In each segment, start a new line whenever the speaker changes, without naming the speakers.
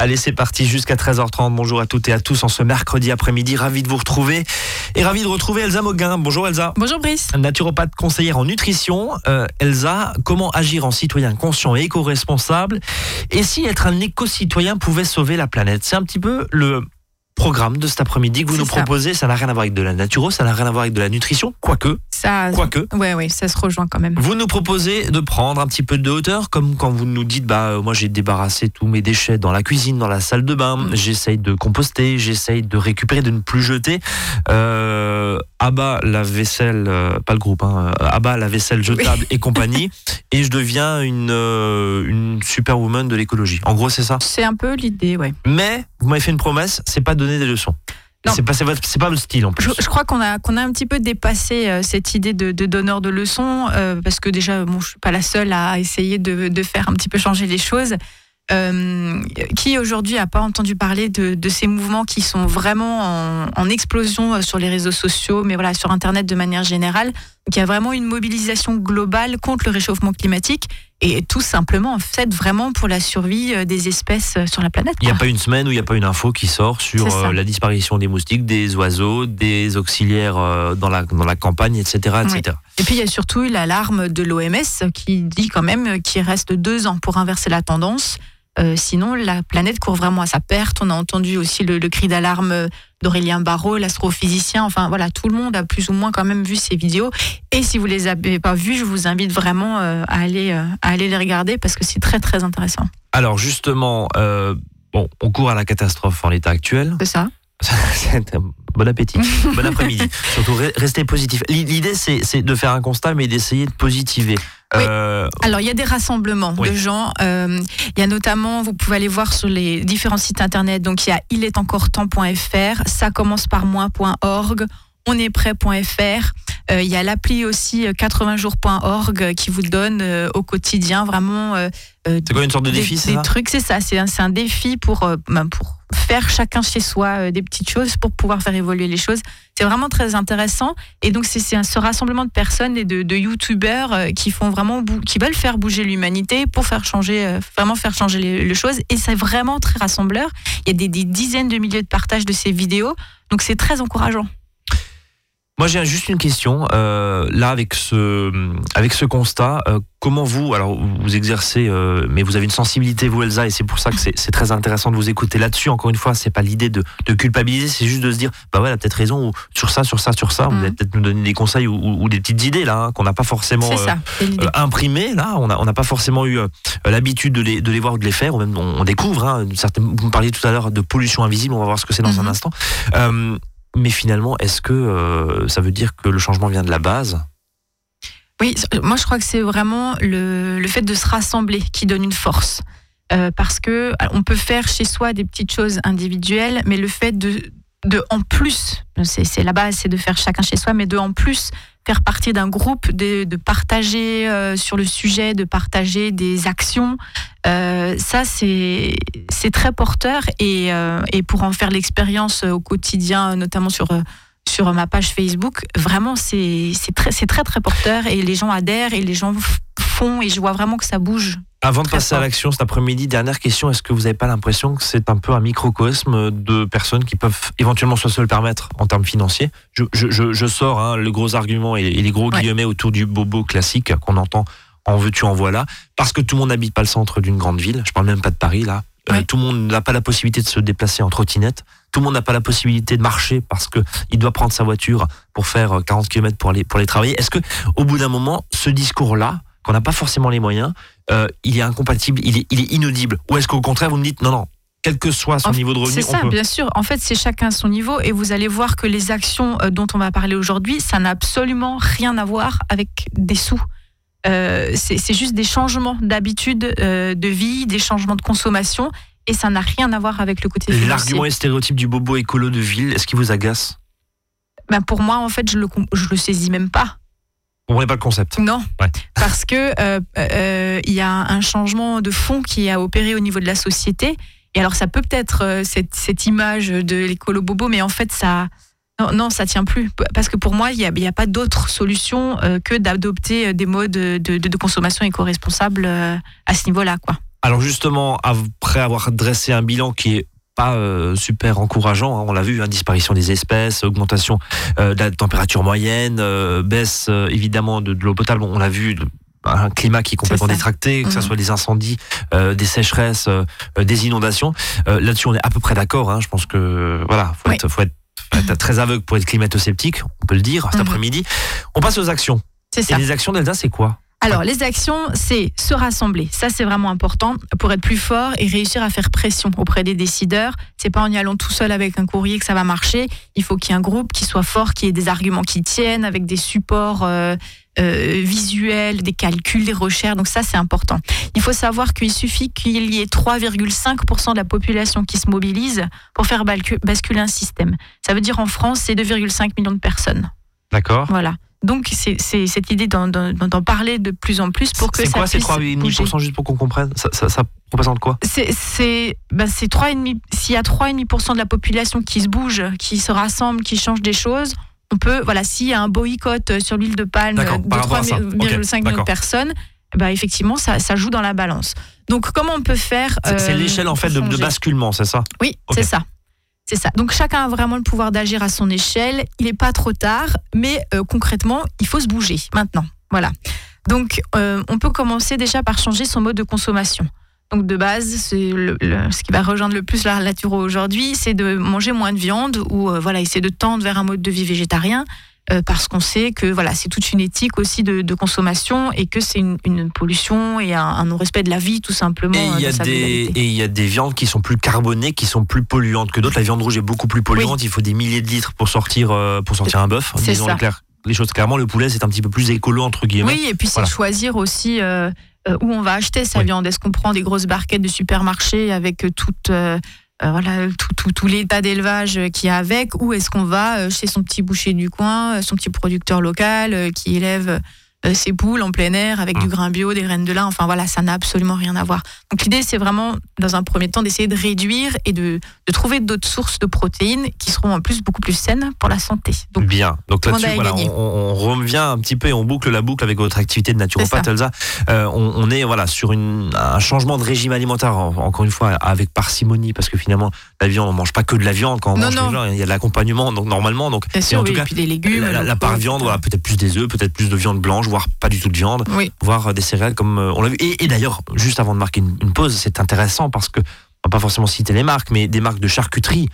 Allez, c'est parti jusqu'à 13h30. Bonjour à toutes et à tous en ce mercredi après-midi. Ravi de vous retrouver et ravi de retrouver Elsa Moguin. Bonjour Elsa.
Bonjour Brice.
Naturopathe conseillère en nutrition. Euh, Elsa, comment agir en citoyen conscient et éco-responsable? Et si être un éco-citoyen pouvait sauver la planète? C'est un petit peu le programme de cet après-midi que vous nous
ça.
proposez. Ça n'a rien à voir avec de la naturo, ça n'a rien à voir avec de la nutrition, quoique.
Ça,
Quoique.
ouais, ouais, ça se rejoint quand même.
Vous nous proposez de prendre un petit peu de hauteur, comme quand vous nous dites, bah euh, moi j'ai débarrassé tous mes déchets dans la cuisine, dans la salle de bain,
Mm.
j'essaye de composter, j'essaye de récupérer, de ne plus jeter. Euh, abat la vaisselle, euh, pas le groupe, hein, euh, abat la vaisselle jetable et compagnie, et je deviens une, euh, une superwoman de l'écologie. En gros c'est ça?
C'est un peu l'idée, ouais.
Mais vous m'avez fait une promesse, c'est pas donner des leçons. C'est pas, c'est pas style en plus.
Je, je crois qu'on a, qu'on a un petit peu dépassé euh, cette idée de, de donneur de leçons, euh, parce que déjà, bon, je suis pas la seule à essayer de, de faire un petit peu changer les choses. Euh, qui aujourd'hui a pas entendu parler de, de ces mouvements qui sont vraiment en, en explosion sur les réseaux sociaux, mais voilà sur Internet de manière générale. Donc, il y a vraiment une mobilisation globale contre le réchauffement climatique et tout simplement en fait vraiment pour la survie euh, des espèces euh, sur la planète.
Il n'y a pas une semaine où il n'y a pas une info qui sort sur euh, la disparition des moustiques, des oiseaux, des auxiliaires dans, la, dans la campagne, etc. etc.
Et puis il y a surtout l'alarme de l'OMS qui dit quand même qu'il reste deux ans pour inverser la tendance. Euh, sinon, la planète court vraiment à sa perte. On a entendu aussi le, le cri d'alarme d'Aurélien Barraud, l'astrophysicien. Enfin voilà, tout le monde a plus ou moins quand même vu ces vidéos. Et si vous les avez pas vues, je vous invite vraiment euh, à aller euh, à aller les regarder parce que c'est très très intéressant.
Alors justement, bon, on court à la catastrophe en l'état actuel.
C'est ça.
Bon appétit, bon après-midi. Surtout re- restez positif. L'i- L'idée c'est de faire un constat, mais d'essayer de positiver.
Oui.
Euh,
Alors, il y a des rassemblements
Oui.
de gens. Euh, il y a notamment, vous pouvez aller voir sur les différents sites internet. Donc, il y a ilestencouretemps.fr, ça commence par moi.org, onestprêt.fr. Euh, il y a l'appli aussi euh, 80jours.org qui vous donne euh, au quotidien vraiment euh, euh,
c'est quoi une sorte de
des,
défi,
des
ça?
trucs. C'est ça, c'est un, un défi pour, euh, ben, pour faire chacun chez soi euh, des petites choses pour pouvoir faire évoluer les choses. C'est vraiment très intéressant. Et donc, c'est ce rassemblement de personnes et de, de youtubeurs euh, qui font vraiment, bou- qui veulent faire bouger l'humanité pour faire changer, euh, vraiment faire changer les, les choses. Et c'est vraiment très rassembleur. Il y a des, des dizaines de milliers de partages de ces vidéos. Donc, c'est très encourageant.
Moi, j'ai juste une question. Euh, là, avec ce, avec ce constat, euh, comment vous, alors vous exercez, euh, mais vous avez une sensibilité, vous, Elsa, et c'est pour ça que c'est très intéressant de vous écouter là-dessus. Encore une fois, c'est pas l'idée de, de culpabiliser, c'est juste de se dire, bah ouais, elle a peut-être raison, ou sur ça, sur ça, sur ça. Vous
Mhm.
allez peut-être nous donner des conseils ou, ou- ou des petites idées là, hein, qu'on n'a pas forcément euh, euh, imprimées. Là, on n'a on n'a pas forcément eu euh, l'habitude de les, de les voir ou de les faire, ou même on, on découvre. Hein, certaines, vous me parliez tout à l'heure de pollution invisible, on va voir ce que c'est dans un instant. Mais finalement, est-ce que euh, ça veut dire que le changement vient de la base?
Oui, moi je crois que c'est vraiment le, le fait de se rassembler qui donne une force. Euh, parce que on peut faire chez soi des petites choses individuelles, mais le fait de, de en plus, c'est c'est la base, c'est de faire chacun chez soi, mais de en plus faire partie d'un groupe, de, de partager euh, sur le sujet, de partager des actions, euh, ça c'est très porteur et, euh, et pour en faire l'expérience au quotidien, notamment sur sur ma page Facebook, vraiment c'est très très très porteur et les gens adhèrent et les gens font et je vois vraiment que ça bouge.
Avant de passer à l'action cet après-midi, dernière question, est-ce que vous n'avez pas l'impression que c'est un peu un microcosme de personnes qui peuvent éventuellement soit se le permettre en termes financiers? Je, je- je- je sors hein, le gros argument et, et les gros
Ouais.
guillemets autour du bobo classique qu'on entend en veux-tu, en voilà, parce que tout le monde n'habite pas le centre d'une grande ville, je parle même pas de Paris là, Euh, tout le monde n'a pas la possibilité de se déplacer en trottinette, tout le monde n'a pas la possibilité de marcher parce que il doit prendre sa voiture pour faire euh, 40 km pour aller, pour aller travailler. Est-ce que au bout d'un moment, ce discours-là, qu'on n'a pas forcément les moyens, euh, il est incompatible, il est, il est inaudible? Ou est-ce qu'au contraire, vous me dites non, non, quel que soit son
En-
niveau de revenu,
C'est ça,
peut.
bien sûr. En fait, c'est chacun son niveau et vous allez voir que les actions euh, dont on va parler aujourd'hui, ça n'a absolument rien à voir avec des sous. Euh, c'est juste des changements d'habitude euh, de vie, des changements de consommation et ça n'a rien à voir avec le côté financier.
L'argument et stéréotype du bobo écolo de ville, est-ce qu'il vous agace?
Ben, pour moi, en fait, je le, je le saisis même pas.
Vous comprenez pas le concept
Non,
Ouais.
parce que euh, euh, il y a un changement de fond qui a opéré au niveau de la société. Et alors, ça peut peut-être cette, cette image de l'écolo bobo, mais en fait, ça, non, non, ça tient plus. Parce que pour moi, il n'y a, il y a pas d'autre solution euh, que d'adopter des modes de, de- de consommation éco-responsables euh, à ce niveau-là, quoi.
Alors justement, après avoir dressé un bilan qui est pas euh, super encourageant. Hein, on l'a vu, hein, disparition des espèces, augmentation euh, de la température moyenne, euh, baisse évidemment de, l'eau potable. On l'a vu, un climat qui est complètement détracté, que ce mhm. soit des incendies, des sécheresses, des inondations. Là-dessus, on est à peu près d'accord. Hein. Je pense que voilà, faut, être, faut être, très aveugle pour être climato-sceptique, on peut le dire cet mhm. après-midi. On passe aux actions.
C'est ça.
Et les actions d'Elsa, c'est quoi?
Alors, les actions, c'est se rassembler. Ça, c'est vraiment important pour être plus fort et réussir à faire pression auprès des décideurs. C'est pas en y allant tout seul avec un courrier que ça va marcher. Il faut qu'il y ait un groupe qui soit fort, qui ait des arguments qui tiennent, avec des supports euh, euh, visuels, des calculs, des recherches. Donc ça, c'est important. Il faut savoir qu'il suffit qu'il y ait 3,5% de la population qui se mobilise pour faire basculer un système. Ça veut dire en France, c'est 2,5 millions de personnes.
D'accord.
Voilà. Donc, c'est cette idée d'en parler de plus en plus pour que
C'est quoi ces 3,5% juste pour qu'on comprenne? Ça, ça, représente quoi?
C'est bah 3,5%. S'il y a 3,5% de la population qui se bouge, qui se rassemble, qui change des choses, on peut, voilà, s'il y a un boycott sur l'île de Palme de 3,5 millions de personnes, bah effectivement, ça, ça, joue dans la balance. Donc, comment on peut faire
C'est euh, l'échelle en fait de, de, basculement, c'est ça?
Oui, c'est ça. C'est ça. Donc chacun a vraiment le pouvoir d'agir à son échelle. Il n'est pas trop tard, mais euh, concrètement, il faut se bouger maintenant. Voilà. Donc euh, on peut commencer déjà par changer son mode de consommation. Donc de base, c'est ce qui va rejoindre le plus la nature aujourd'hui, c'est de manger moins de viande ou euh, voilà, essayer de tendre vers un mode de vie végétarien. Euh, parce qu'on sait que voilà, c'est toute une éthique aussi de, consommation et que c'est une, pollution et un, non-respect de la vie tout simplement. Et
il y, a des, et il y a des viandes qui sont plus carbonées, qui sont plus polluantes que d'autres. La viande rouge est beaucoup plus polluante. Il faut des milliers de litres pour sortir, euh, pour sortir un bœuf.
C'est ça.
les choses clairement. Le poulet, c'est un petit peu plus écolo entre guillemets.
Oui, et puis c'est choisir aussi. Euh, où on va acheter sa viande. Est-ce qu'on prend des grosses barquettes de supermarché avec toute euh, voilà tout, tout, l'état d'élevage qui y a avec, ou est-ce qu'on va euh, chez son petit boucher du coin, euh, son petit producteur local qui élève ses poules en plein air avec du mmh. grain bio, des graines de lin. Enfin voilà, ça n'a absolument rien à voir. Donc l'idée, c'est vraiment, dans un premier temps, d'essayer de réduire et de, de trouver d'autres sources de protéines qui seront en plus beaucoup plus saines pour la santé.
Donc, Bien. Donc là-dessus, voilà, on, revient un petit peu et on boucle la boucle avec votre activité de naturopathe, Elsa. Euh, on, est voilà sur une, un changement de régime alimentaire, encore une fois, avec parcimonie, parce que finalement, la viande, on mange pas que de la viande quand on mange non. il y a de l'accompagnement, donc normalement. Donc,
en tout cas, puis des légumes.
La, part viande, voilà, peut-être plus des œufs, peut-être plus de viande blanche, voire pas du tout de viande, voire des céréales comme euh, on l'a vu. Et, d'ailleurs, juste avant de marquer une, pause, c'est intéressant parce que, on va pas forcément citer les marques, mais des marques de charcuterie,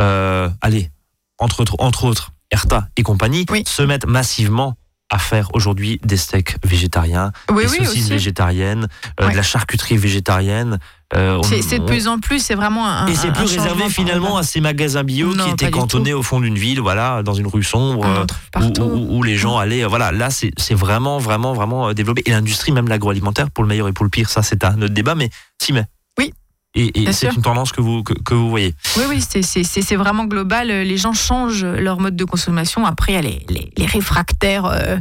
euh, allez, entre autres, entre autres, Erta et compagnie, se mettent massivement à faire aujourd'hui des steaks végétariens, des saucisses végétariennes, euh, de la charcuterie végétarienne.
Euh, c'est de plus en plus, c'est vraiment un.
Et c'est plus réservé finalement à ces magasins bio qui étaient cantonnés au fond d'une ville, voilà, dans une rue sombre, où, les gens allaient. Voilà, là, c'est vraiment, vraiment, vraiment développé. Et l'industrie, même l'agroalimentaire, pour le meilleur et pour le pire, ça, c'est un autre débat, mais si, mais et, c'est une tendance que vous, que, vous voyez.
Oui, oui, c'est vraiment global. Les gens changent leur mode de consommation. Après, il y a les, les, réfractaires. Euh,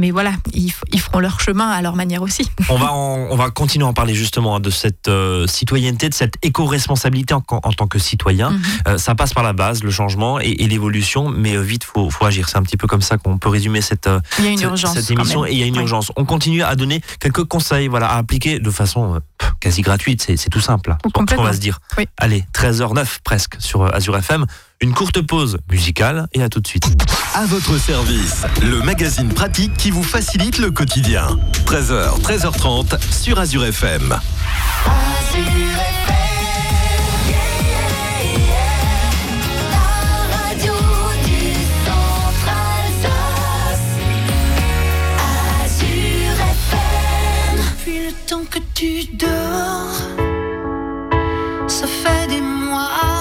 mais voilà, ils, feront leur chemin à leur manière aussi.
On va, on va continuer à en parler justement de cette euh, citoyenneté, de cette éco-responsabilité en, tant que citoyen. Mhm. Euh, ça passe par la base, le changement et, l'évolution, mais vite, faut, faut agir. C'est un petit peu comme ça qu'on peut résumer cette, cette, émission. Et il y a une urgence. On continue à donner quelques conseils, voilà, à appliquer de façon quasi gratuite, c'est tout simple. On va se dire. Allez, 13h09 presque sur euh, Azure FM. Une courte pause musicale et à tout de suite.
À votre service, le magazine pratique qui vous facilite le quotidien. 13h, 13h30 sur Azure FM. Azure FM.
que tu dors. Ça fait des
votre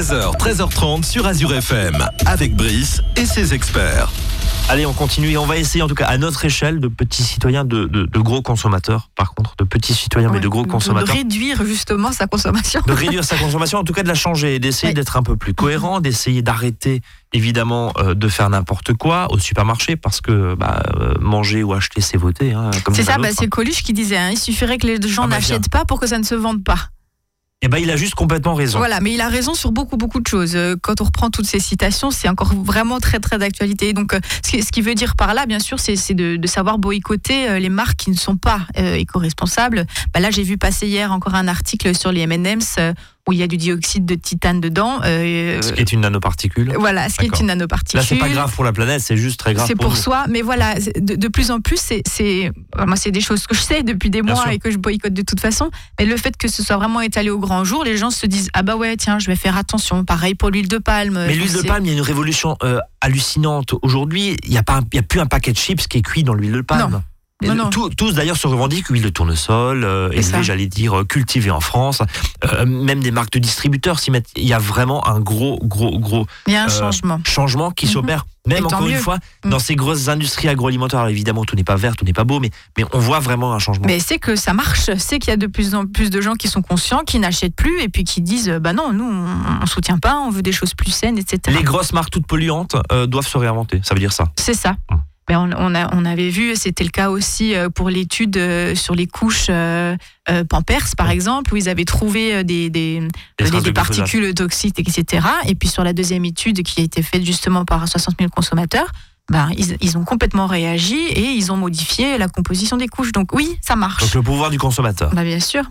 13h, 13h30 sur Azure FM, avec Brice et ses experts.
Allez, on continue et on va essayer, en tout cas à notre échelle, de petits citoyens, de, de- de gros consommateurs, par contre, de petits citoyens, mais de gros
de
consommateurs.
réduire justement sa consommation.
de réduire sa consommation, en tout cas de la changer, et d'essayer d'être un peu plus cohérent, d'essayer d'arrêter évidemment euh, de faire n'importe quoi au supermarché parce que bah, euh, manger ou acheter c'est voter. hein,
C'est ça, bah, c'est Coluche qui disait, hein, il suffirait que les gens
Ah bah,
n'achètent pas pour que ça ne se vende pas.
Eh ben, il a juste complètement raison.
Voilà, mais il a raison sur beaucoup, beaucoup de choses. Euh, Quand on reprend toutes ces citations, c'est encore vraiment très, très d'actualité. Donc, euh, ce qui- veut dire par là, bien sûr, c'est de, de savoir boycotter euh, les marques qui ne sont pas euh, éco-responsables. Bah, là, j'ai vu passer hier encore un article sur les M&M's où il y a du dioxyde de titane dedans. Euh,
Ce qui est une nanoparticule.
voilà, ce qui est une nanoparticule.
Là, c'est pas grave pour la planète, c'est juste très grave
C'est pour soi, mais voilà, de, de plus en plus, c'est, moi, c'est des choses que je sais depuis des
Bien
mois
sûr.
et que je boycotte de toute façon. Mais le fait que ce soit vraiment étalé au grand jour, les gens se disent ah bah ouais, tiens, je vais faire attention. Pareil pour l'huile de palme.
Mais l'huile de palme, il y a une révolution euh, hallucinante. Aujourd'hui, il n'y a, pas un- il y a plus un paquet de chips qui est cuit dans l'huile de palme.
Non. Non, non.
tous- tous d'ailleurs se revendiquent huile de tournesol, euh, élevée, j'allais dire, euh, cultivée en France. Euh, même des marques de distributeurs s'y mettent. Il y a vraiment un gros, gros, gros
Il y a un
Euh,
changement.
changement qui
Mhm.
s'opère. Même
Et
encore une
mieux.
fois,
Mm.
dans ces grosses industries agroalimentaires, Alors, évidemment, tout n'est pas vert, tout n'est pas beau, mais, mais on voit vraiment un changement.
Mais c'est que ça marche, c'est qu'il y a de plus en plus de gens qui sont conscients, qui n'achètent plus et puis qui disent bah non, nous on, on soutient pas, on veut des choses plus saines, etc.
Les grosses marques toutes polluantes doivent se réinventer. Ça veut dire ça.
C'est ça.
Mm.
Ben, on, on a, on avait vu, c'était le cas aussi euh, pour l'étude euh, sur les couches euh, Pampers, par exemple, où ils avaient trouvé des, particules toxiques, etc. Et puis sur la deuxième étude qui a été faite justement par 60 000 consommateurs, ben, ils, ils ont complètement réagi et ils ont modifié la composition des couches. Donc oui, ça marche.
Donc le pouvoir du consommateur.
Bah, bien sûr.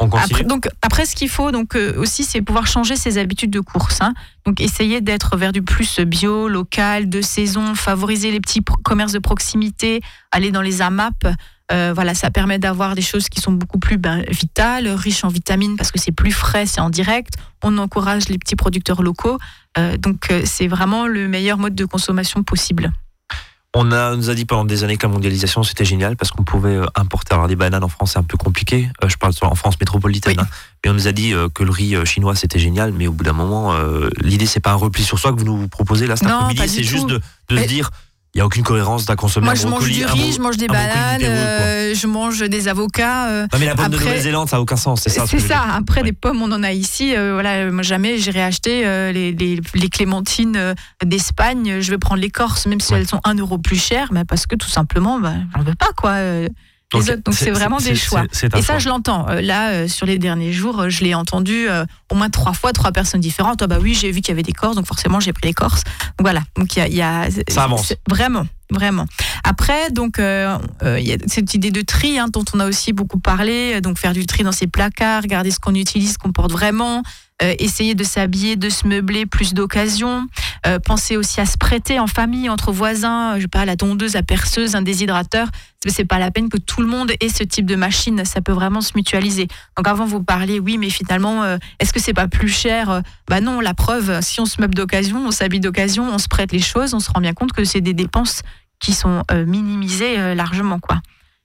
Après, donc, après, ce qu'il faut donc, euh, aussi, c'est pouvoir changer ses habitudes de course. hein. Donc, essayer d'être vers du plus bio, local, de saison, favoriser les petits commerces de proximité, aller dans les AMAP. Euh, voilà, ça permet d'avoir des choses qui sont beaucoup plus ben, vitales, riches en vitamines parce que c'est plus frais, c'est en direct. On encourage les petits producteurs locaux. Euh, donc, c'est vraiment le meilleur mode de consommation possible.
On, a, on nous a dit pendant des années que la mondialisation c'était génial parce qu'on pouvait euh, importer. Alors des bananes en France c'est un peu compliqué. Euh, je parle en France métropolitaine.
Oui.
hein. Mais on nous a dit euh, que le riz chinois c'était génial. Mais au bout d'un moment, euh, l'idée c'est pas un repli sur soi que vous nous proposez là cet après-midi. C'est juste de, se dire il y a aucune cohérence d'un consommer
Moi, je mange du riz, je mange des bananes, euh, je mange des avocats. euh,
Non mais la pomme de
après-
Nouvelle-Zélande ça a aucun sens. C'est ça. ce
C'est ça. Après,
Ouais.
des pommes, on en a ici. Euh, voilà, moi, jamais j'irai acheter les, les, les clémentines d'Espagne. Je vais prendre l'écorce, même si
Ouais.
elles sont un euro plus chères, mais parce que tout simplement, bah, j'en veux pas quoi. Les
Donc,
autres. Donc c'est vraiment des choix. Et ça,
choix.
je l'entends. Euh, Là, euh, sur les derniers jours, euh, je l'ai entendu euh, au moins trois fois, trois personnes différentes. Ah bah oui, j'ai vu qu'il y avait des corses, donc forcément j'ai pris les corses. Donc voilà. Donc il y a, y a-
Ça avance.
Vraiment, vraiment. Après, donc euh, il y a cette idée de tri hein, dont on a aussi beaucoup parlé. Donc faire du tri dans ses placards, regarder ce qu'on utilise, ce qu'on porte vraiment. Euh, essayer de s'habiller, de se meubler, plus d'occasions. Euh, penser aussi à se prêter en famille, entre voisins, je sais pas, la tondeuse, la perceuse, un déshydrateur. C'est- pas la peine que tout le monde ait ce type de machine. Ça peut vraiment se mutualiser. Donc avant vous parliez, oui, mais finalement, euh, est-ce que c'est pas plus cher Euh, Bah non, la preuve, si on se meuble d'occasion, on s'habille d'occasion, on se prête les choses, on se rend bien compte que c'est des dépenses qui sont minimisées largement, quoi.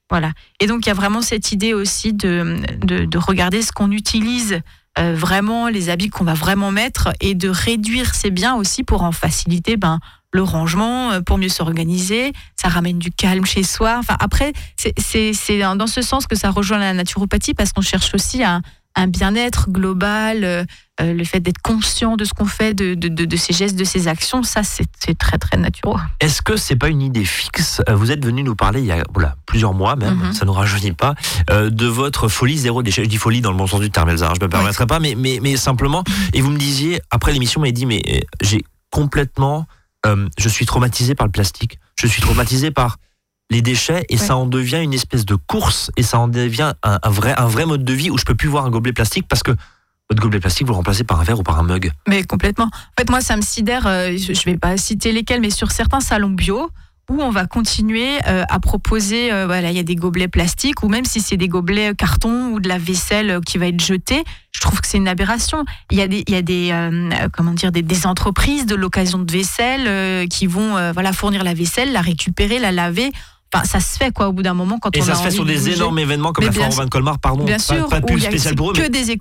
Voilà. Et donc il y a vraiment cette idée aussi de, de regarder ce qu'on utilise euh, vraiment, les habits qu'on va vraiment mettre, et de réduire ces biens aussi pour en faciliter ben, le rangement, euh, pour mieux s'organiser. Ça ramène du calme chez soi. Enfin, après, c'est- dans ce sens que ça rejoint la naturopathie parce qu'on cherche aussi un, un bien-être global, euh, le fait d'être conscient de ce qu'on fait, de, de, de, de ses gestes, de ses actions. Ça, c'est très, très naturel.
Est-ce que c'est pas une idée fixe? Euh, Vous êtes venu nous parler il y a voilà, plusieurs mois même,
Mhm.
ça nous rajeunit pas, euh, de votre folie zéro déchet. Je dis folie dans le bon sens du terme, Elsa, hein, je me permettrai pas, mais, mais, mais simplement. Et vous me disiez, après l'émission, vous m'avez dit, mais j'ai complètement. euh, je suis traumatisé par le plastique. Je suis traumatisé par les déchets et
Ouais.
ça en devient une espèce de course et ça en devient un, un vrai, un vrai mode de vie où je peux plus voir un gobelet plastique parce que votre gobelet plastique vous le remplacez par un verre ou par un mug.
Mais complètement. En fait, moi, ça me sidère, euh, je je vais pas citer lesquels, mais sur certains salons bio, où on va continuer euh, à proposer, euh, voilà, il y a des gobelets plastiques, ou même si c'est des gobelets carton ou de la vaisselle qui va être jetée, je trouve que c'est une aberration. Il y a des, il y a des euh, comment dire, des, entreprises de l'occasion de vaisselle qui vont voilà, fournir la vaisselle, la récupérer, la laver. Enfin, ça se fait quoi au bout d'un moment quand
Et
on
ça
a
se fait sur
de
des énormes événements comme
Mais
la Foire de Colmar, pardon.
Bien
pas,
sûr,
pas de
où
spéciale pour eux,
que
mais
des
y a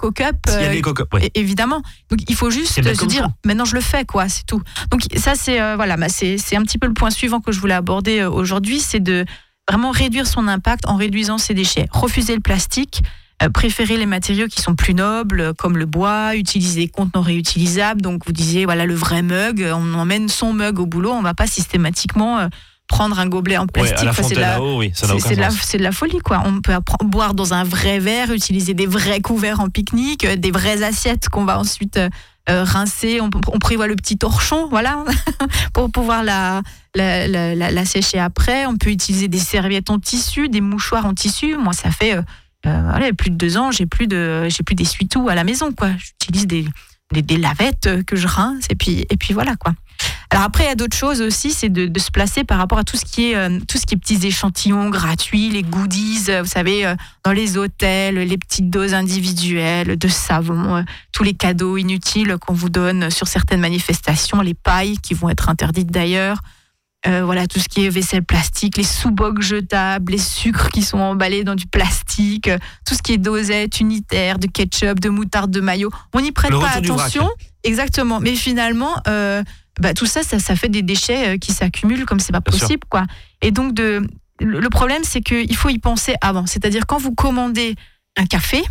euh,
des coco- ouais.
Évidemment. Donc il faut juste se dire maintenant je le fais quoi, c'est tout. Donc ça c'est euh, voilà, bah, c'est un petit peu le point suivant que je voulais aborder euh, aujourd'hui, c'est de vraiment réduire son impact en réduisant ses déchets. Refuser le plastique, euh, préférer les matériaux qui sont plus nobles comme le bois, utiliser des contenants réutilisables. Donc vous disiez voilà le vrai mug, on emmène son mug au boulot, on va pas systématiquement euh, prendre un gobelet en plastique. c'est la-
oui,
de, la- de la folie, quoi. On peut boire dans un vrai verre, utiliser des vrais couverts en pique-nique, euh, des vraies assiettes qu'on va ensuite euh, euh, rincer. On, on prévoit le petit torchon, voilà, pour pouvoir la, la, la- sécher après. On peut utiliser des serviettes en tissu, des mouchoirs en tissu. Moi, ça fait euh, voilà, plus de deux ans, j'ai plus de, j'ai plus d'essuie-tout à la maison, quoi. J'utilise des, des, des lavettes que je rince et puis, et puis voilà, quoi. Alors après, il y a d'autres choses aussi, c'est de, de se placer par rapport à tout ce qui est euh, tout ce qui est petits échantillons gratuits, les goodies, euh, vous savez, euh, dans les hôtels, les petites doses individuelles de savon, euh, tous les cadeaux inutiles qu'on vous donne sur certaines manifestations, les pailles qui vont être interdites d'ailleurs. Voilà, tout ce qui est vaisselle plastique, les sous-bocs jetables, les sucres qui sont emballés dans du plastique, tout ce qui est dosette unitaire, de ketchup, de moutarde, de maillot. On n'y prête
Le
pas attention. Exactement. Mais finalement, bah, tout ça, ça, ça fait des déchets euh, qui s'accumulent comme c'est pas
Bien sûr.
possible, quoi. Et donc, de, le problème, c'est qu'il faut y penser avant. C'est-à-dire, quand vous commandez un café,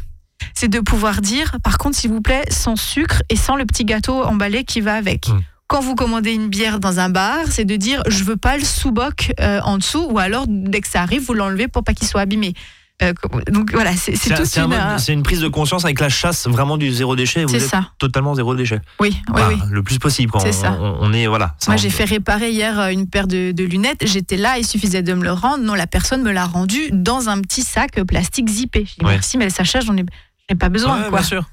c'est de pouvoir dire, par contre, s'il vous plaît, sans sucre et sans le petit gâteau emballé qui va avec.
Mm.
Quand vous commandez une bière dans un bar, c'est de dire, je veux pas le sous-boc euh, en dessous, ou alors, dès que ça arrive, vous l'enlevez pour pas qu'il soit abîmé. Euh, donc voilà, c'est c'est
C'est un-
une. euh,
une prise de conscience avec la chasse vraiment du zéro déchet. Vous êtes
ça.
totalement zéro déchet.
Oui, oui,
Bah,
oui.
Le plus possible. Quand
C'est
on,
ça.
on- on est voilà. ça,
Moi, j'ai fait réparer hier euh, une paire de, de lunettes. J'étais là, il suffisait de me le rendre. Non, la personne me l'a rendu dans un petit sac plastique zippé.
Ouais.
merci, mais le sachet, j'en ai, ai pas besoin.
Ouais,
quoi.
bien sûr.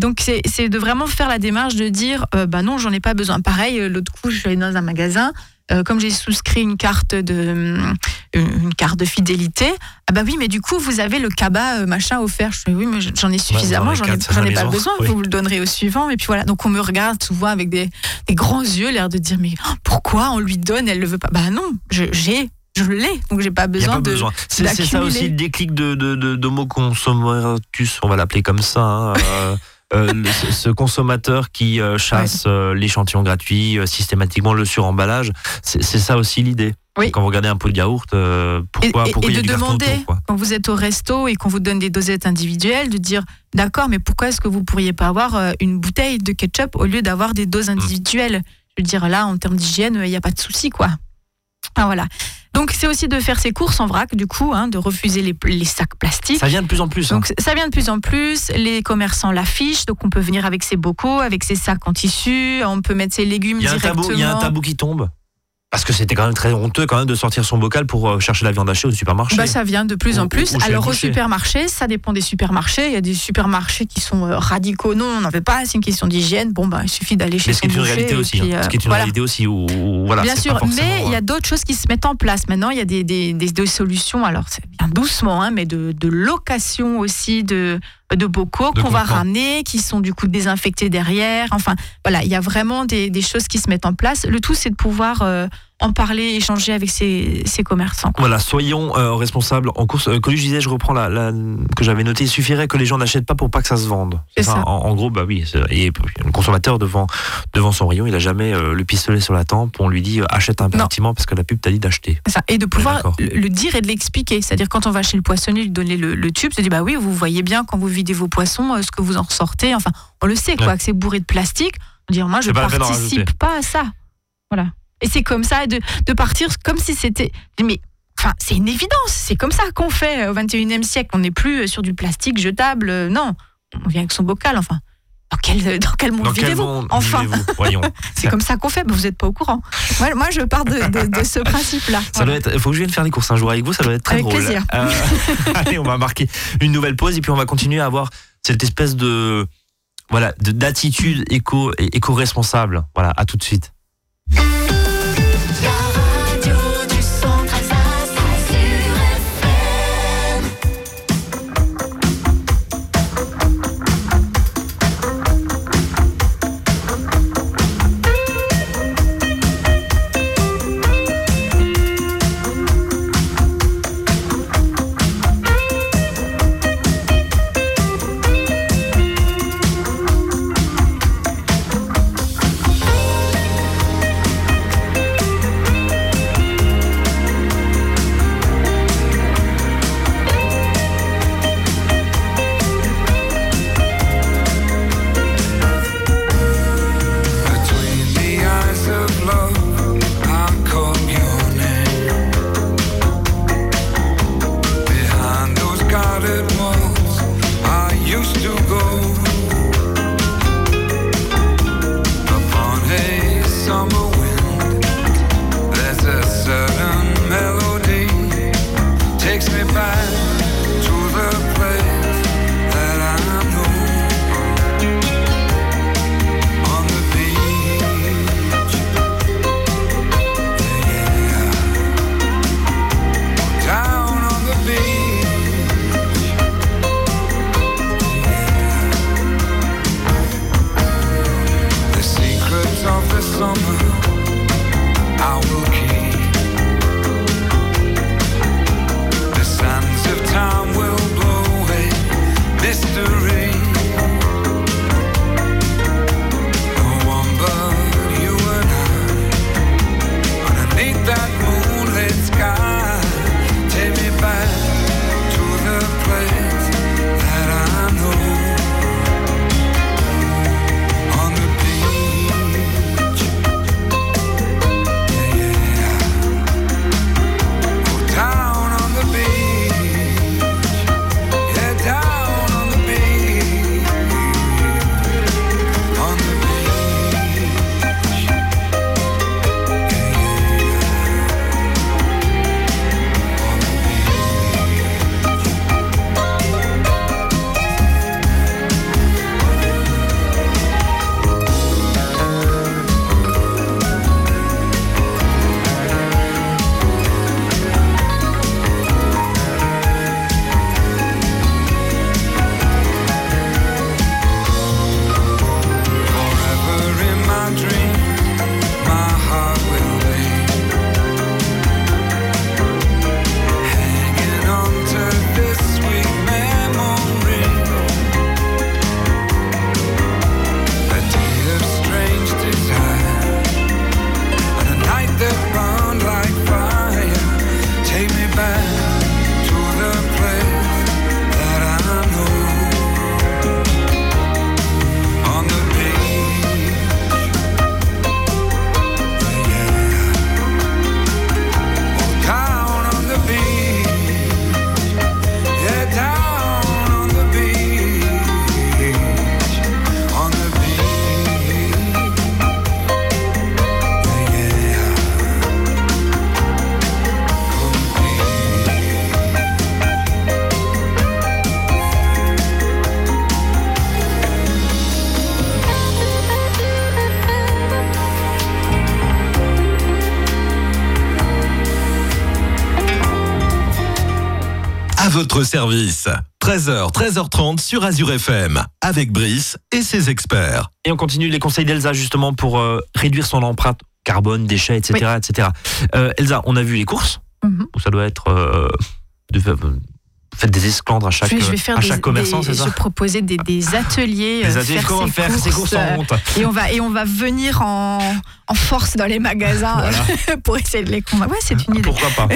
Donc, c'est de vraiment faire la démarche de dire euh, bah non, j'en ai pas besoin. Pareil, euh, l'autre coup, je suis allée dans un magasin. Euh, comme j'ai souscrit une carte de hum, une carte de fidélité, ah bah oui, mais du coup vous avez le cabas euh, machin offert. Je fais oui, mais j'en ai suffisamment, j'en ai, pas besoin.
oui.
Vous le donnerez au suivant et puis voilà. Donc on me regarde souvent avec des, des grands yeux, l'air de dire mais pourquoi on lui donne, elle le veut pas? Bah non, j'ai, je l'ai, donc j'ai pas besoin
pas
de.
C'est ça aussi le déclic de, de, de, d'Homo consommatus, on va l'appeler comme ça. hein, euh, euh, ce, ce consommateur qui euh, chasse euh, l'échantillon gratuit, euh, systématiquement le suremballage, c'est ça aussi l'idée.
Oui.
Quand vous regardez un pot de yaourt, euh,
Et,
pourquoi,
et-
pourquoi
et
il y a
de
du
demander,
autour, quoi
quand vous êtes au resto et qu'on vous donne des dosettes individuelles, de dire d'accord, mais pourquoi est-ce que vous pourriez pas avoir euh, une bouteille de ketchup au lieu d'avoir des
Mm.
doses individuelles? Je veux dire, là, en termes d'hygiène, il n'y a pas de souci, quoi. Ah, voilà. Donc, c'est aussi de faire ses courses en vrac, du coup, hein, de refuser les, les sacs plastiques.
Ça vient de plus en plus. hein.
Donc ça vient de plus en plus, les commerçants l'affichent, donc on peut venir avec ses bocaux, avec ses sacs en tissu, on peut mettre ses légumes
Il y, a un
directement.
tabou, il y a un tabou qui tombe. Parce que c'était quand même très honteux quand même de sortir son bocal pour euh, chercher la viande hachée au supermarché.
Bah, ça vient de plus
Ou-
en plus.
ou
Alors au supermarché, ça dépend des supermarchés. Il y a des supermarchés qui sont euh, radicaux. Non, on n'en veut pas. C'est une question d'hygiène. Bon, bah, il suffit d'aller chez
Mais ce qui
son
est une
boucher.
hein.
euh,
Ce qui est une
voilà.
réalité aussi. Où, où- voilà,
Bien sûr, mais il y
euh,
a d'autres choses qui se mettent en place. Maintenant, il y a des, des, des- des solutions, alors c'est bien doucement, hein, mais de, de location aussi de, de bocaux qu'on va ramener, qui sont du coup désinfectés derrière. Enfin, voilà, il y a vraiment des, des choses qui se mettent en place. Le tout, c'est de pouvoir euh, en parler, échanger avec ces, ces commerçants. quoi.
Voilà, soyons euh, responsables en course. Euh, Coluche disait, je reprends la, la- que j'avais noté, il suffirait que les gens n'achètent pas pour pas que ça se vende.
C'est ça.
En, en gros, bah oui. Et le consommateur devant devant son rayon, il a jamais euh, le pistolet sur la tempe. On lui dit euh, achète impérativement parce que la pub t'a dit d'acheter.
Ça. Et de pouvoir le, le dire et de l'expliquer. C'est-à-dire quand on va chez le poissonnier lui donner le, le tube, se dit bah oui, vous voyez bien quand vous videz vos poissons ce que vous en ressortez. Enfin, on le sait quoi,
Ouais.
que c'est bourré de plastique. On dit moi je participe pas à ça. Voilà. Et c'est comme ça de, de partir comme si c'était mais Enfin, c'est une évidence. C'est comme ça qu'on fait euh, au 21e siècle. On n'est plus euh, sur du plastique jetable. euh, Non, on vient avec son bocal. Enfin, dans quel, dans quel monde vivez-vous Enfin,
Voyons.
c'est comme ça qu'on fait. Mais vous n'êtes pas au courant. Moi, moi, je pars de, de- de ce principe-là.
Ça doit
Voilà.
être, faut que je vienne faire les courses un jour avec vous, ça doit être très
Avec
drôle.
plaisir.
Euh, allez, on va marquer une nouvelle pause et puis on va continuer à avoir cette espèce de voilà de- d'attitude éco éco-responsable. Voilà, à tout de suite.
Votre service. 13h, 13h30 sur Azure FM. Avec Brice et ses experts.
Et on continue les conseils d'Elsa justement pour euh, réduire son empreinte carbone, déchets, etc. etc. Euh, Elsa, on a vu les courses,
Mhm.
où ça doit être... euh, de, faites des esclandres à chaque,
Je vais, faire
à
des,
chaque commerçant,
des-
c'est ça
je vais proposer des, des ateliers,
Les
euh,
ateliers,
faire
comment
ses
faire ses courses en
euh,
honte
et on va et on va venir en, en force dans les magasins euh, pour essayer de les convaincre. Ouais, c'est une idée.
Pourquoi pas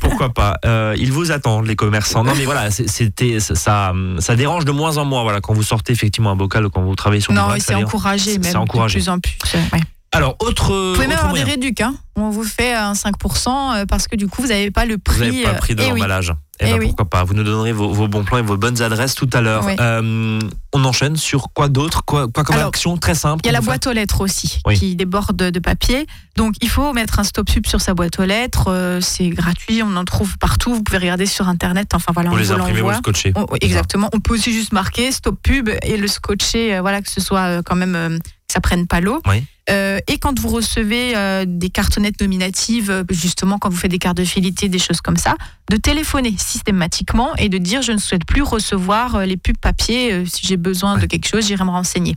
Pourquoi pas euh, Ils vous attendent, les commerçants. Non, mais voilà, c'était ça, ça, dérange de moins en moins. Voilà, quand vous sortez effectivement un bocal ou quand vous travaillez sur
Non, c'est encouragé
C'est
même
encouragé.
de plus en plus. ouais.
Alors, autre.
Vous pouvez même avoir des
moyen.
réducs. Hein. On vous fait un 5% euh, parce que du coup, vous n'avez pas le
Vous
prix.
n'avez pas le prix de
euh, eh oui.
l'emballage. Eh
Eh
ben,
oui.
pourquoi pas Vous nous donnerez vos, vos bons plans et vos bonnes adresses tout à l'heure.
Oui.
Euh, on enchaîne sur quoi d'autre? Quoi, quoi comme
Alors,
action très simple
Il y a la boîte aux lettres aussi
Oui.
qui déborde de papier. Donc il faut mettre un stop sub sur sa boîte aux lettres. euh, c'est gratuit, on en trouve partout. Vous pouvez regarder sur internet. Enfin voilà, on
les
vous
imprimer ou le scotcher.
On- exactement. On peut aussi juste marquer stop pub et le scotcher, euh, voilà, que ce soit quand même ça prenne pas l'eau.
Oui.
Euh, et quand vous recevez euh, des cartonnettes nominatives, euh, justement quand vous faites des cartes de fidélité, des choses comme ça, de téléphoner systématiquement et de dire je ne souhaite plus recevoir les pubs papier. si j'ai besoin de quelque chose, j'irai me renseigner.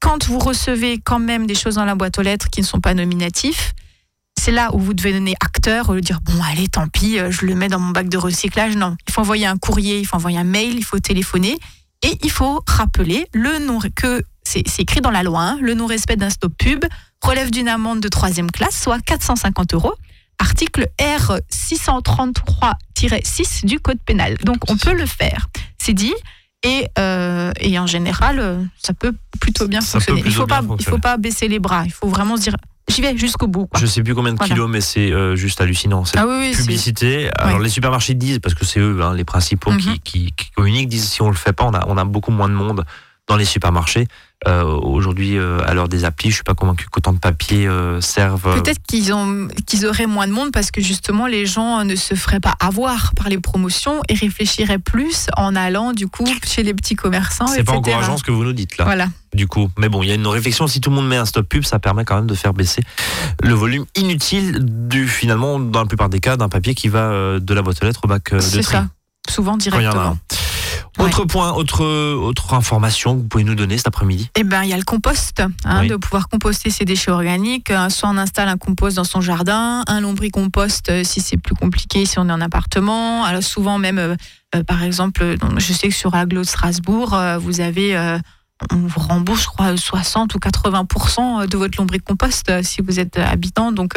Quand vous recevez quand même des choses dans la boîte aux lettres qui ne sont pas nominatifs, c'est là où vous devez donner acteur, au dire bon allez tant pis, je le mets dans mon bac de recyclage. Non, il faut envoyer un courrier, il faut envoyer un mail, il faut téléphoner et il faut rappeler le que c'est c'est écrit dans la loi, hein, le non-respect d'un stop pub relève d'une amende de troisième classe, soit 450 euros. Article R 633-6 du code pénal. Donc on peut le faire, c'est dit. Et, euh, et en général, euh, ça peut plutôt bien
Ça
fonctionner. Il
plutôt
faut pas,
bien
il faut pas baisser les bras. Il faut vraiment se dire, j'y vais jusqu'au bout. quoi.
Je sais plus combien de
Voilà.
kilos, mais c'est euh, juste hallucinant. Cette
Ah oui, oui, c'est-
publicité. Alors les supermarchés disent, parce que c'est eux hein, les principaux qui,
Mhm.
qui, qui communiquent, disent si on le fait pas, on a, on a beaucoup moins de monde dans les supermarchés. Euh, Aujourd'hui, euh, à l'heure des applis, je suis pas convaincu qu'autant de papier euh, servent. euh,
Peut-être qu'ils ont qu'ils auraient moins de monde parce que justement les gens ne se feraient pas avoir par les promotions et réfléchiraient plus en allant du coup chez les petits commerçants.
c'est pas encourageant ce que vous nous dites là.
Voilà.
du coup. Mais bon, il y a une réflexion. Si tout le monde met un stop pub, ça permet quand même de faire baisser le volume inutile du finalement, dans la plupart des cas, d'un papier qui va de la boîte aux lettres au bac de
C'est
tri.
ça. Souvent
Quand il y en a
directement.
Autre point, autre, autre information que vous pouvez nous donner cet après-midi?
Eh ben, il y a le compost, hein,
Oui.
de pouvoir composter ses déchets organiques. Euh, Soit on installe un compost dans son jardin, un lombricompost euh, si c'est plus compliqué, si on est en appartement. Alors souvent même, euh, par exemple, je sais que sur Aglo de Strasbourg, euh, vous avez, euh, on vous rembourse, je crois, 60 ou 80% de votre lombricompost si vous êtes habitant. Donc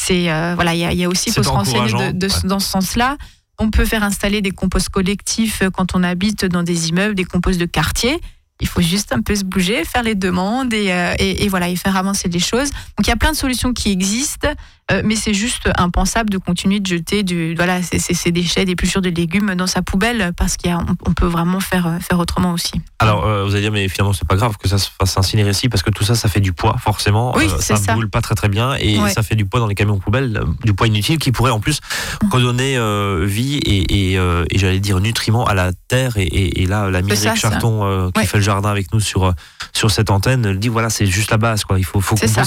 c'est euh, voilà, il y, a- il y a aussi,
C'est
faut se renseigner
encourageant,
de- de-
ouais.
dans ce sens-là. On peut faire installer des composts collectifs euh, quand on habite dans des immeubles, des composts de quartier. Il faut juste un peu se bouger, faire les demandes et, euh, voilà, et faire avancer les choses. Donc il y a plein de solutions qui existent, euh, mais c'est juste impensable de continuer de jeter du, voilà, ces, ces- ces déchets, des épluchures de légumes dans sa poubelle parce qu'on on peut vraiment faire, euh, faire autrement aussi.
Alors, euh, vous allez dire, mais finalement, c'est pas grave que ça se fasse incinérer ici parce que tout ça, ça fait du poids, forcément.
Oui,
Euh, ça
ça.
brûle pas très très bien et
Ouais.
ça fait du poids dans les camions poubelles, du poids inutile qui pourrait en plus redonner vie et, et, et j'allais dire nutriments à la terre. Et, là, la
ça.
Charton qui
Ouais.
fait le jardin avec nous sur, sur cette antenne, dit voilà, c'est juste la base, quoi. Il faut, faut
ça.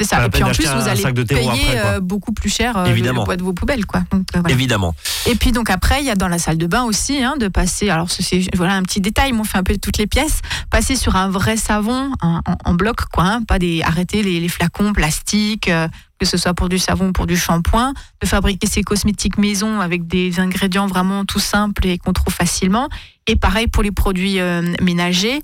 C'est ça.
la
Et puis en plus, vous allez payer
après,
euh, beaucoup plus cher euh,
Évidemment.
le poids de vos poubelles. Quoi. Donc, euh, voilà.
Évidemment.
Et puis donc après, il y a dans la salle de bain aussi hein, de passer. Alors ce- c'est voilà un petit détail, mais on fait un peu toutes les pièces. Passer sur un vrai savon en, en bloc, quoi. hein, pas des arrêter les, les flacons plastiques, euh, que ce soit pour du savon, pour du shampoing, de fabriquer ses cosmétiques maison avec des ingrédients vraiment tout simples et qu'on trouve facilement. Et pareil pour les produits euh, ménagers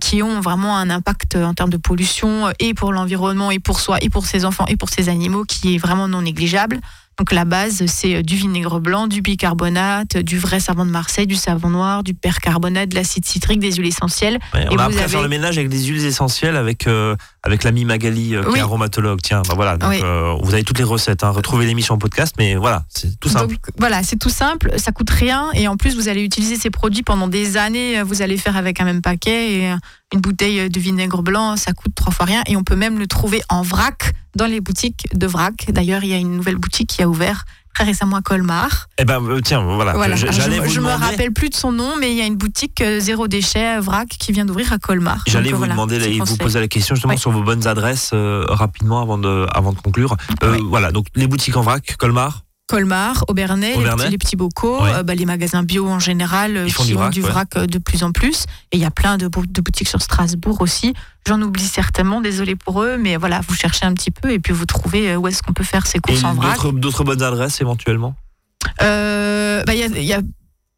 qui ont vraiment un impact en termes de pollution euh, et pour l'environnement et pour soi et pour ses enfants et pour ses animaux qui est vraiment non négligeable. Donc la base, c'est euh, du vinaigre blanc, du bicarbonate, du vrai savon de Marseille, du savon noir, du percarbonate, de l'acide citrique, des huiles essentielles.
Ouais,
Et
on a à faire le ménage avec des huiles essentielles avec, euh, avec l'ami Magali euh, qui
Oui.
est aromatologue. Tiens, bah voilà. Donc,
Oui.
euh, vous avez toutes les recettes. Hein. Retrouvez l'émission en podcast, mais voilà, c'est tout simple.
Donc voilà, c'est tout simple, ça coûte rien et en plus vous allez utiliser ces produits pendant des années. Vous allez faire avec un même paquet et euh, une bouteille de vinaigre blanc, ça coûte trois fois rien et on peut même le trouver en vrac dans les boutiques de vrac. D'ailleurs, il y a une nouvelle boutique qui a ouvert très récemment à Colmar.
Eh ben euh, tiens, voilà.
Voilà. Je
vous
je me rappelle plus de son nom, mais il y a une boutique euh, zéro déchet vrac qui vient d'ouvrir à Colmar.
J'allais vous
voilà,
demander, et vous poser la question justement
Oui.
sur vos bonnes adresses euh, rapidement avant de, avant de conclure. Euh,
Oui.
Voilà, donc les boutiques en vrac, Colmar.
Colmar, Aubernais, les
Aubernais.
petits, les petits bocaux,
Ouais.
euh, bah, les magasins bio en général euh,
Ils font
qui
du
ont
vrac,
du
ouais.
vrac euh, de plus en plus. Et il y a plein de, bou- de boutiques sur Strasbourg aussi. J'en oublie certainement, désolé pour eux, mais voilà, vous cherchez un petit peu et puis vous trouvez où est-ce qu'on peut faire ces
Et
courses en vrac.
d'autres bonnes adresses éventuellement?
Euh, bah, Il y, a, il y a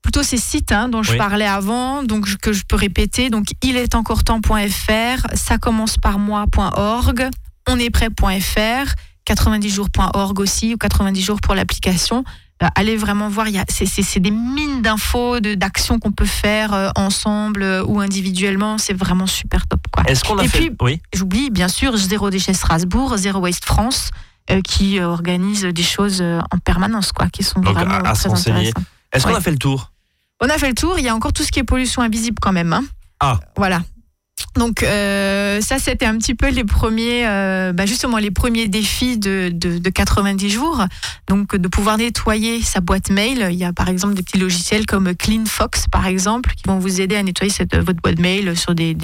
plutôt ces sites hein, dont je
Oui.
parlais avant, donc que je peux répéter. Donc il est encore temps.fr, ça commence par moi.org, on est prêt.fr, 90jours.org aussi, ou 90 jours pour l'application. Euh, allez vraiment voir, c'est- des mines d'infos, d'actions qu'on peut faire euh, ensemble euh, ou individuellement. C'est vraiment super top. Quoi.
Est-ce qu'on a
Et
fait?
puis-
Oui.
J'oublie bien sûr Zéro Déchet Strasbourg, Zéro Waste France, euh, qui organise des choses en permanence, quoi, qui sont
Donc,
vraiment
à- à se
très intéressantes.
Est-ce qu'on a fait le tour?
On a fait le tour, il y a encore tout ce qui est pollution invisible quand même. hein.
Ah.
Voilà. Donc euh, ça, c'était un petit peu les premiers, euh, bah, justement les premiers défis de, de, de 90 jours. Donc de pouvoir nettoyer sa boîte mail. Il y a par exemple des petits logiciels comme CleanFox par exemple qui vont vous aider à nettoyer cette, votre boîte mail sur des,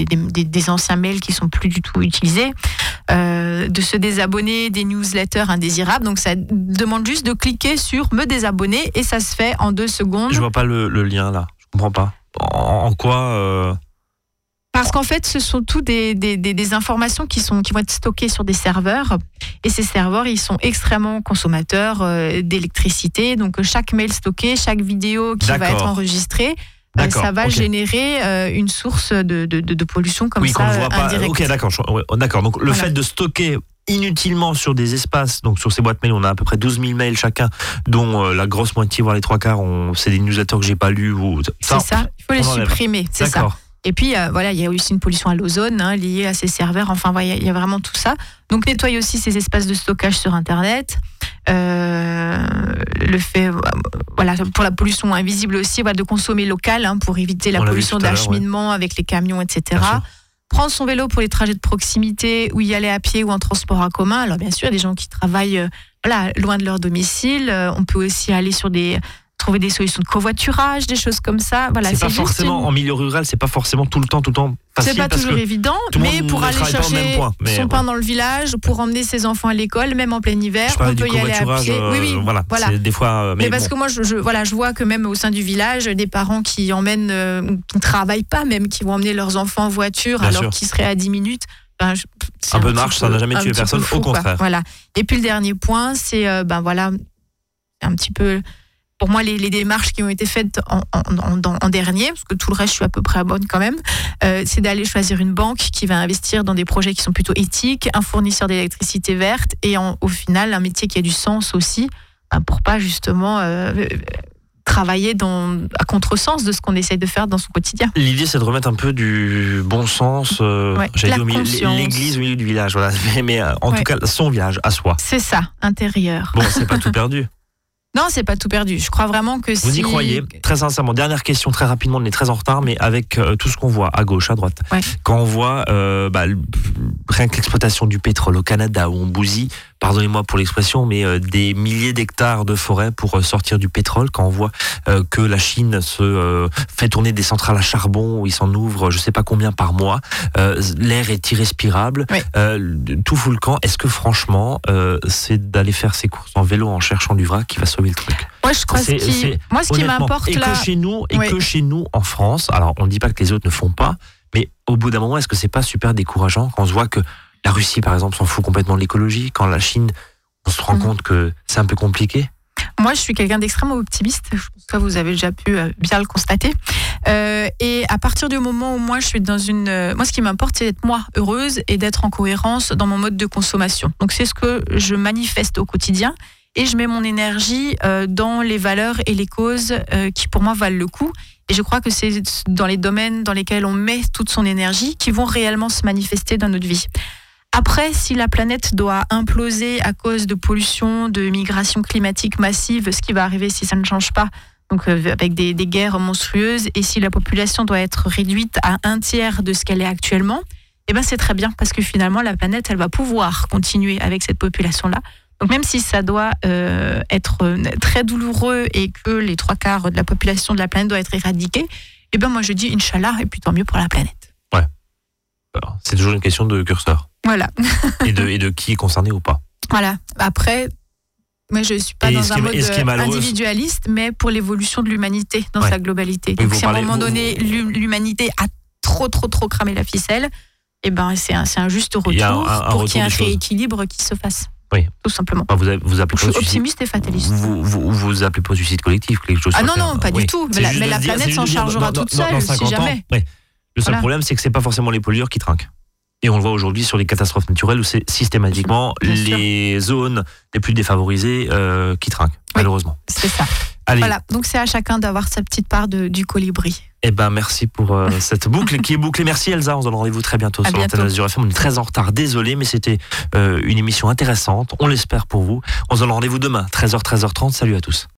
anciens mails qui sont plus du tout utilisés. Euh, de se désabonner des newsletters indésirables. Donc ça demande juste de cliquer sur me désabonner et ça se fait en deux secondes.
Je vois pas le, lien là. Je comprends pas. En, quoi euh,
Parce qu'en fait, ce sont tout des, des, des- des informations qui, sont, qui vont être stockées sur des serveurs. Et ces serveurs, ils sont extrêmement consommateurs euh, d'électricité. Donc, chaque mail stocké, chaque vidéo qui va être enregistrée, euh, ça va générer euh, une source de, de, de- pollution comme
Oui,
ça,
qu'on ne
euh,
voit pas. Ok, d'accord. ouais, d'accord. Donc le
Voilà.
fait de stocker inutilement sur des espaces, donc sur ces boîtes mail, on a à peu près 12 000 mails chacun, dont euh, la grosse moitié, voire les trois quarts, on- c'est des newsletters que j'ai pas lus. Ou,
C'est ça, il faut les supprimer. C'est ça. Et puis, euh, voilà, il y a aussi une pollution à l'ozone hein, liée à ces serveurs. Enfin, il y a- il y a vraiment tout ça. Donc, nettoyer aussi ces espaces de stockage sur Internet. Euh, le fait, euh, voilà, pour la pollution invisible aussi, voilà, de consommer local hein, pour éviter la
On
pollution d'acheminement avec les camions, etc. Prendre son vélo pour les trajets de proximité ou y aller à pied ou en transport en commun. Alors bien sûr, il y a des gens qui travaillent euh, voilà, loin de leur domicile. On peut aussi aller sur des trouver des solutions de covoiturage, des choses comme ça. Voilà,
c'est pas forcément
une-
en milieu rural, c'est pas forcément tout le temps, tout le temps facile
c'est pas
parce
toujours
que
évident,
tout
mais pour aller chercher
point, mais
son
ouais.
pain dans le village, pour emmener ses enfants à l'école, même en plein hiver,
je
on peut y aller à pied.
euh,
oui, oui,
voilà,
voilà.
c'est des fois. euh,
Mais,
Mais,
parce
bon,
que moi, je, je- voilà, je vois que même au sein du village, des parents qui emmènent, euh, qui ne travaillent pas, même, qui vont emmener leurs enfants en voiture
Bien
alors qu'ils seraient à 10 minutes. ben, je-
Un peu de
petit
marche, ça n'a jamais
un
tué personne,
peu
au contraire.
Voilà. Et puis le dernier point, c'est euh, ben voilà, un petit peu pour moi les, les démarches qui ont été faites en, en- en- dans- en dernier, parce que tout le reste je suis à peu près à bonne quand même, euh, c'est d'aller choisir une banque qui va investir dans des projets qui sont plutôt éthiques, un fournisseur d'électricité verte et au final un métier qui a du sens aussi, ben, pour pas justement euh, travailler dans, à contresens de ce qu'on essaye de faire dans son quotidien.
L'idée, c'est de remettre un peu du bon sens, euh,
Ouais,
j'allais l'église au milieu du village. Voilà. Mais, mais, euh, en
Ouais.
tout cas, son village à soi.
C'est ça, intérieur.
Bon, c'est pas tout perdu.
Non, c'est pas tout perdu. Je crois vraiment que
Vous
si...
y croyez Très sincèrement. Dernière question, très rapidement, on est très en retard, mais avec euh, tout ce qu'on voit à gauche, à droite,
Ouais.
quand on voit euh, bah, rien que l'exploitation du pétrole au Canada, où on bousille, pardonnez-moi pour l'expression, mais euh, des milliers d'hectares de forêt pour euh, sortir du pétrole, quand on voit euh, que la Chine se euh, fait tourner des centrales à charbon, où ils s'en ouvrent je sais pas combien par mois, euh, l'air est irrespirable,
Oui.
euh, tout fout le camp. Est-ce que franchement, euh, c'est d'aller faire ses courses en vélo en cherchant du vrac qui va sauver le truc?
Moi, je crois ce
C'est-
qui,
c'est-
moi, ce qui m'importe
et
là,
que chez nous et que chez nous en France alors on ne dit pas que les autres ne font pas mais au bout d'un moment est-ce que c'est pas super décourageant quand on se voit que la Russie par exemple s'en fout complètement de l'écologie quand la Chine on se rend
Mhm.
compte que c'est un peu compliqué
moi, je suis quelqu'un d'extrêmement optimiste. Je pense que vous avez déjà pu euh, bien le constater. Euh, et à partir du moment où moi, je suis dans une, euh, moi, ce qui m'importe, c'est d'être moi heureuse et d'être en cohérence dans mon mode de consommation. Donc, c'est ce que je manifeste au quotidien. Et je mets mon énergie euh, dans les valeurs et les causes euh, qui, pour moi, valent le coup. Et je crois que c'est dans les domaines dans lesquels on met toute son énergie qui vont réellement se manifester dans notre vie. Après, si la planète doit imploser à cause de pollution, de migration climatique massive, ce qui va arriver si ça ne change pas, donc euh, avec des, guerres monstrueuses, et si la population doit être réduite à un tiers de ce qu'elle est actuellement, eh ben c'est très bien parce que finalement la planète, elle va pouvoir continuer avec cette population-là. Donc même si ça doit euh, être euh, très douloureux et que les trois quarts de la population de la planète doit être éradiquée, eh ben moi je dis Inch'Allah et puis tant mieux pour la planète.
C'est toujours une question de curseur
Voilà.
et de, et de qui est concerné ou pas
Voilà. Après, moi, je suis pas
Et
dans un mode individualiste, mais pour l'évolution de l'humanité dans
Ouais.
sa globalité. Donc, si à un moment
vous-
donné, l'hu- l'humanité a trop, trop, trop cramé la ficelle, eh ben, c'est un, un juste retour
un- un
pour qu'il y ait un
choses.
rééquilibre qui se fasse.
Oui.
Tout simplement.
Enfin, vous, vous appelez
Je suis optimiste et fataliste.
vous, vous, vous appelez pas au suicide collectif quelque chose
Ah non, non, pas du tout. Mais la- mais planète s'en chargera
dans-
toute
dans- dans
seule, si
50 ans,
jamais.
ouais. Le seul
Voilà.
problème, c'est que c'est pas forcément les pollueurs qui trinquent. Et on le voit aujourd'hui sur les catastrophes naturelles où c'est systématiquement les zones les plus défavorisées euh, qui trinquent, malheureusement.
C'est ça.
Allez,
Voilà. Donc, c'est à chacun d'avoir sa petite part de, du colibri.
eh ben merci pour euh, cette boucle qui est bouclée. Merci Elsa, on se donne rendez-vous très bientôt
À
sur l'antenne d'Azur FM. On est très en retard, désolé, mais c'était euh, une émission intéressante. On l'espère pour vous. On se donne rendez-vous demain, 13h, 13h30. Salut à tous.